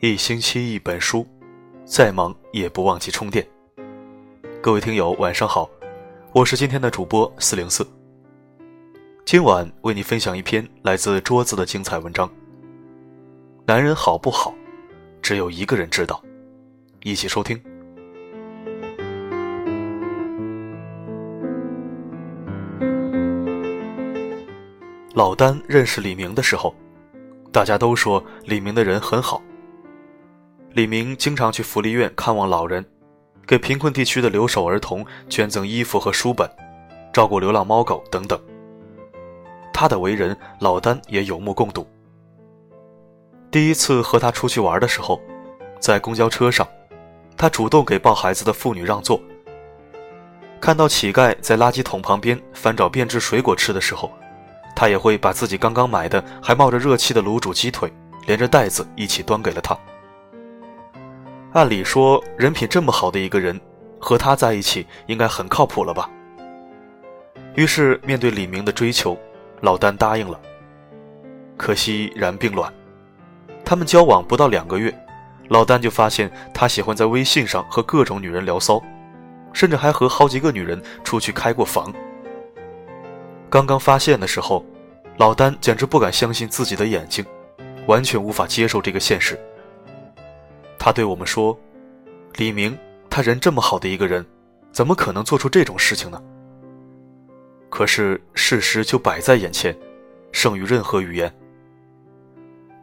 一星期一本书，再忙也不忘记充电。各位听友，晚上好，我是今天的主播四零四。今晚为你分享一篇来自桌子的精彩文章。男人好不好，只有一个人知道。一起收听。老丹认识李明的时候，大家都说李明的人很好。李明经常去福利院看望老人，给贫困地区的留守儿童捐赠衣服和书本，照顾流浪猫狗等等。他的为人，老丹也有目共睹。第一次和他出去玩的时候，在公交车上，他主动给抱孩子的妇女让座。看到乞丐在垃圾桶旁边翻找变质水果吃的时候，他也会把自己刚刚买的还冒着热气的卤煮鸡腿，连着袋子一起端给了他。按理说，人品这么好的一个人，和他在一起应该很靠谱了吧？于是，面对李明的追求，老丹答应了。可惜然并卵，他们交往不到两个月，老丹就发现他喜欢在微信上和各种女人聊骚，甚至还和好几个女人出去开过房。刚刚发现的时候，老丹简直不敢相信自己的眼睛，完全无法接受这个现实。他对我们说：“李明，他人这么好的一个人，怎么可能做出这种事情呢？”可是事实就摆在眼前，胜于任何语言。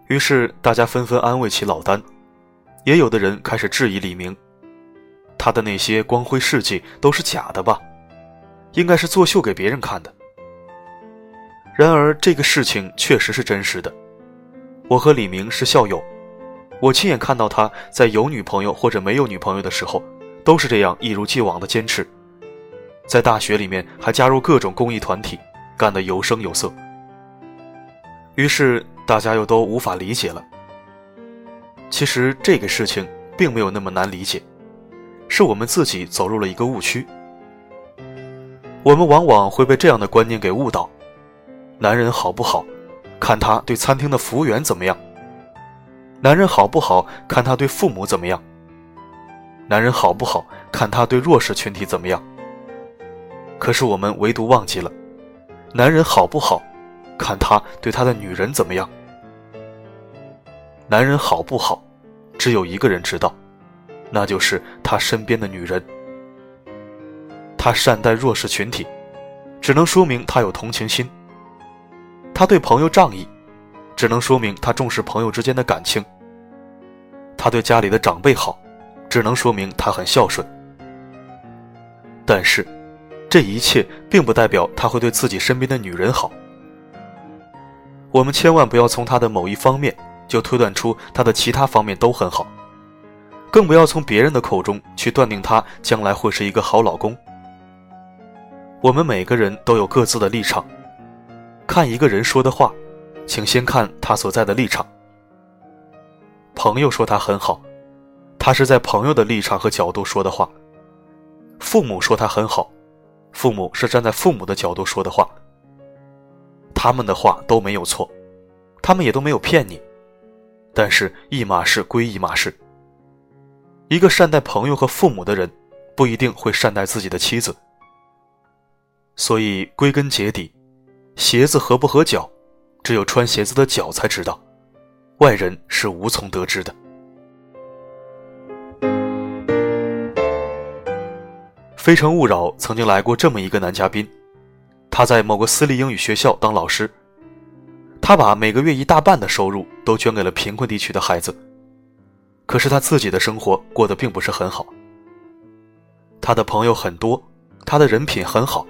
于是大家纷纷安慰起老丹，也有的人开始质疑李明，他的那些光辉事迹都是假的吧？应该是作秀给别人看的。然而这个事情确实是真实的，我和李明是校友。我亲眼看到他在有女朋友或者没有女朋友的时候，都是这样一如既往的坚持。在大学里面还加入各种公益团体，干得有声有色。于是大家又都无法理解了。其实这个事情并没有那么难理解，是我们自己走入了一个误区。我们往往会被这样的观念给误导：男人好不好，看他对餐厅的服务员怎么样。男人好不好，看他对父母怎么样；男人好不好，看他对弱势群体怎么样。可是我们唯独忘记了，男人好不好，看他对他的女人怎么样。男人好不好，只有一个人知道，那就是他身边的女人。他善待弱势群体，只能说明他有同情心；他对朋友仗义。只能说明他重视朋友之间的感情。他对家里的长辈好，只能说明他很孝顺。但是，这一切并不代表他会对自己身边的女人好。我们千万不要从他的某一方面就推断出他的其他方面都很好，更不要从别人的口中去断定他将来会是一个好老公。我们每个人都有各自的立场，看一个人说的话。请先看他所在的立场。朋友说他很好，他是在朋友的立场和角度说的话；父母说他很好，父母是站在父母的角度说的话。他们的话都没有错，他们也都没有骗你。但是，一码事归一码事。一个善待朋友和父母的人，不一定会善待自己的妻子。所以，归根结底，鞋子合不合脚？只有穿鞋子的脚才知道，外人是无从得知的。《非诚勿扰》曾经来过这么一个男嘉宾，他在某个私立英语学校当老师，他把每个月一大半的收入都捐给了贫困地区的孩子，可是他自己的生活过得并不是很好。他的朋友很多，他的人品很好，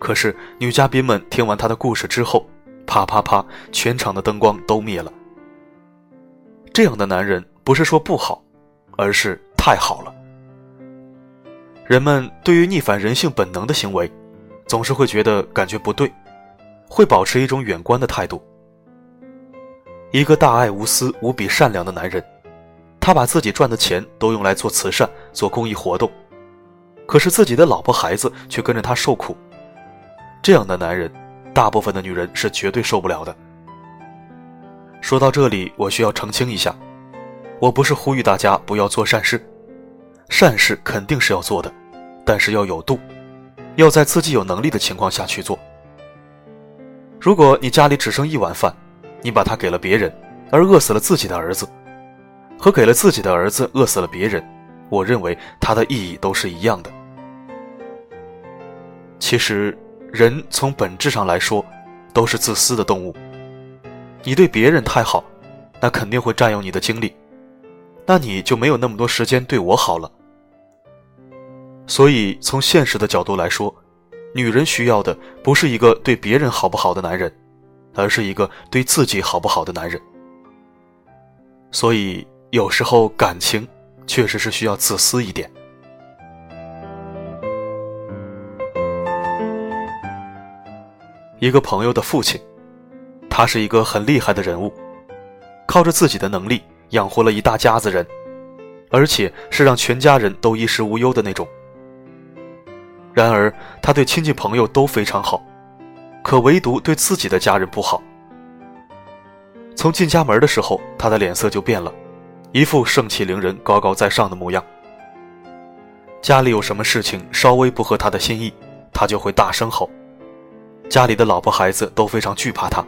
可是女嘉宾们听完他的故事之后。啪啪啪！全场的灯光都灭了。这样的男人不是说不好，而是太好了。人们对于逆反人性本能的行为，总是会觉得感觉不对，会保持一种远观的态度。一个大爱无私、无比善良的男人，他把自己赚的钱都用来做慈善、做公益活动，可是自己的老婆孩子却跟着他受苦。这样的男人。大部分的女人是绝对受不了的。说到这里，我需要澄清一下，我不是呼吁大家不要做善事，善事肯定是要做的，但是要有度，要在自己有能力的情况下去做。如果你家里只剩一碗饭，你把它给了别人，而饿死了自己的儿子，和给了自己的儿子饿死了别人，我认为它的意义都是一样的。其实，人从本质上来说，都是自私的动物。你对别人太好，那肯定会占用你的精力，那你就没有那么多时间对我好了。所以，从现实的角度来说，女人需要的不是一个对别人好不好的男人，而是一个对自己好不好的男人。所以，有时候感情确实是需要自私一点。一个朋友的父亲。他是一个很厉害的人物，靠着自己的能力养活了一大家子人，而且是让全家人都衣食无忧的那种。然而，他对亲戚朋友都非常好，可唯独对自己的家人不好。从进家门的时候，他的脸色就变了，一副盛气凌人、高高在上的模样。家里有什么事情稍微不合他的心意，他就会大声吼，家里的老婆孩子都非常惧怕他。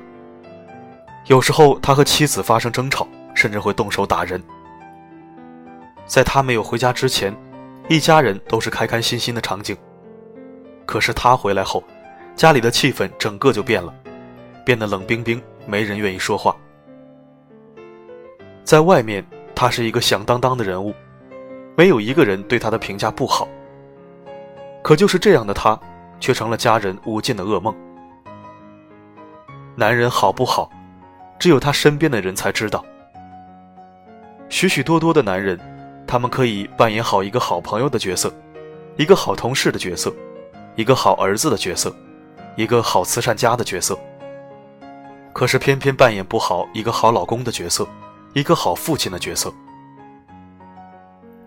有时候他和妻子发生争吵，甚至会动手打人。在他没有回家之前，一家人都是开开心心的场景。可是他回来后，家里的气氛整个就变了，变得冷冰冰，没人愿意说话。在外面，他是一个响当当的人物，没有一个人对他的评价不好。可就是这样的他，却成了家人无尽的噩梦。男人好不好？只有他身边的人才知道。许许多多的男人，他们可以扮演好一个好朋友的角色，一个好同事的角色，一个好儿子的角色，一个好慈善家的角色。可是偏偏扮演不好一个好老公的角色，一个好父亲的角色。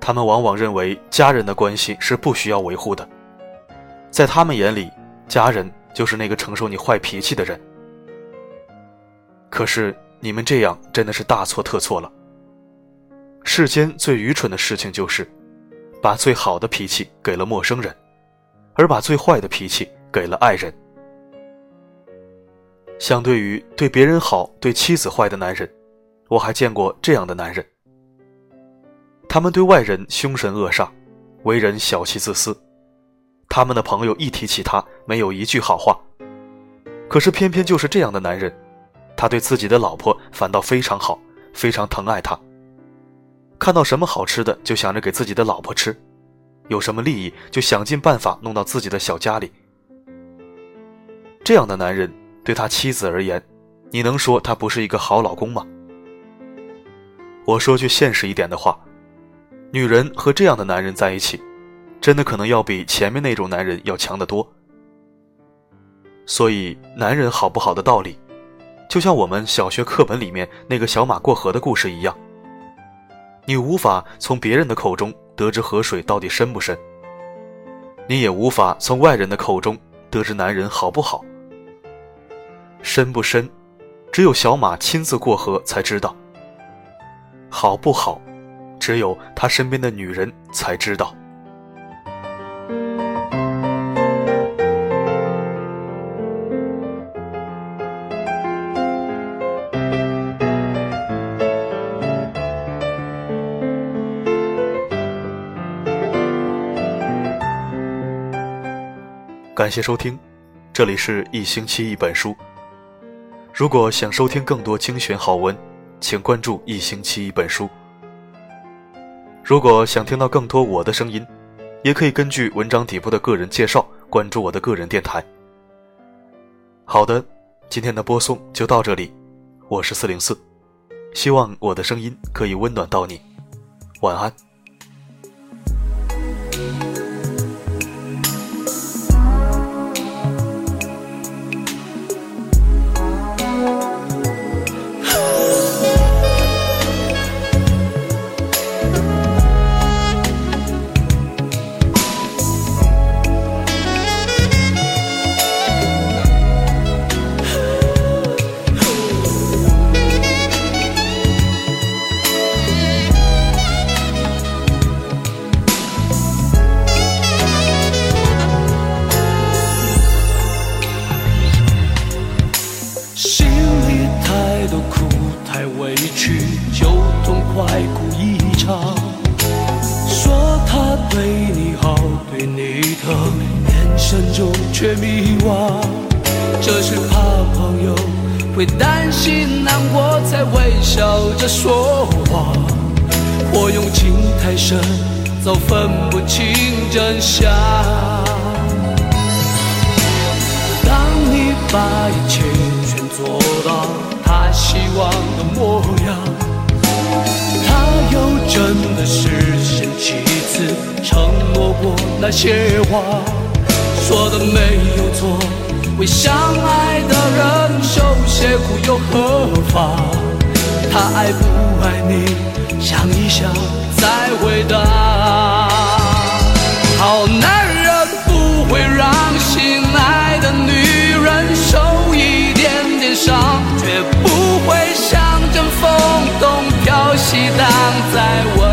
他们往往认为家人的关系是不需要维护的，在他们眼里，家人就是那个承受你坏脾气的人。可是你们这样真的是大错特错了。世间最愚蠢的事情就是，把最好的脾气给了陌生人，而把最坏的脾气给了爱人。相对于对别人好、对妻子坏的男人，我还见过这样的男人。他们对外人凶神恶煞，为人小气自私，他们的朋友一提起他，没有一句好话。可是偏偏就是这样的男人。他对自己的老婆反倒非常好，非常疼爱她。看到什么好吃的就想着给自己的老婆吃，有什么利益就想尽办法弄到自己的小家里。这样的男人对他妻子而言，你能说他不是一个好老公吗？我说句现实一点的话，女人和这样的男人在一起，真的可能要比前面那种男人要强得多。所以，男人好不好的道理。就像我们小学课本里面那个小马过河的故事一样，你无法从别人的口中得知河水到底深不深，你也无法从外人的口中得知男人好不好。深不深，只有小马亲自过河才知道；好不好，只有他身边的女人才知道。谢收听，这里是一星期一本书。如果想收听更多精选好文，请关注一星期一本书。如果想听到更多我的声音，也可以根据文章底部的个人介绍关注我的个人电台。好的，今天的播送就到这里，我是四零四，希望我的声音可以温暖到你，晚安。这是怕朋友会担心难过，才微笑着说谎。或用情太深，早分不清真相。当你把一切全做到他希望的模样，他又真的实现几次承诺过那些话，说的没有错。为相爱的人受些苦又何妨？他爱不爱你，想一想再回答。好男人不会让心爱的女人受一点点伤，绝不会像阵风东飘西荡，在我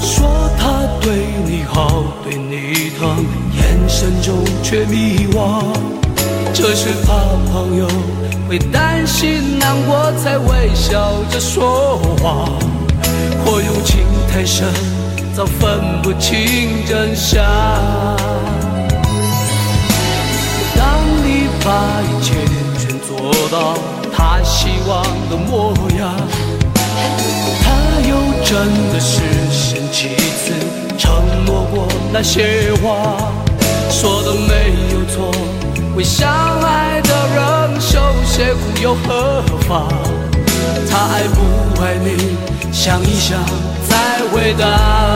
说他对你好对你疼，眼神中却迷惘，这是怕朋友会担心难过，才微笑着说谎。或用情太深，早分不清真相。当你把一切全做到他希望的模样，又真的实现几次承诺过那些话？说的没有错，为相爱的人受些苦又何妨？他爱不爱你，想一想再回答。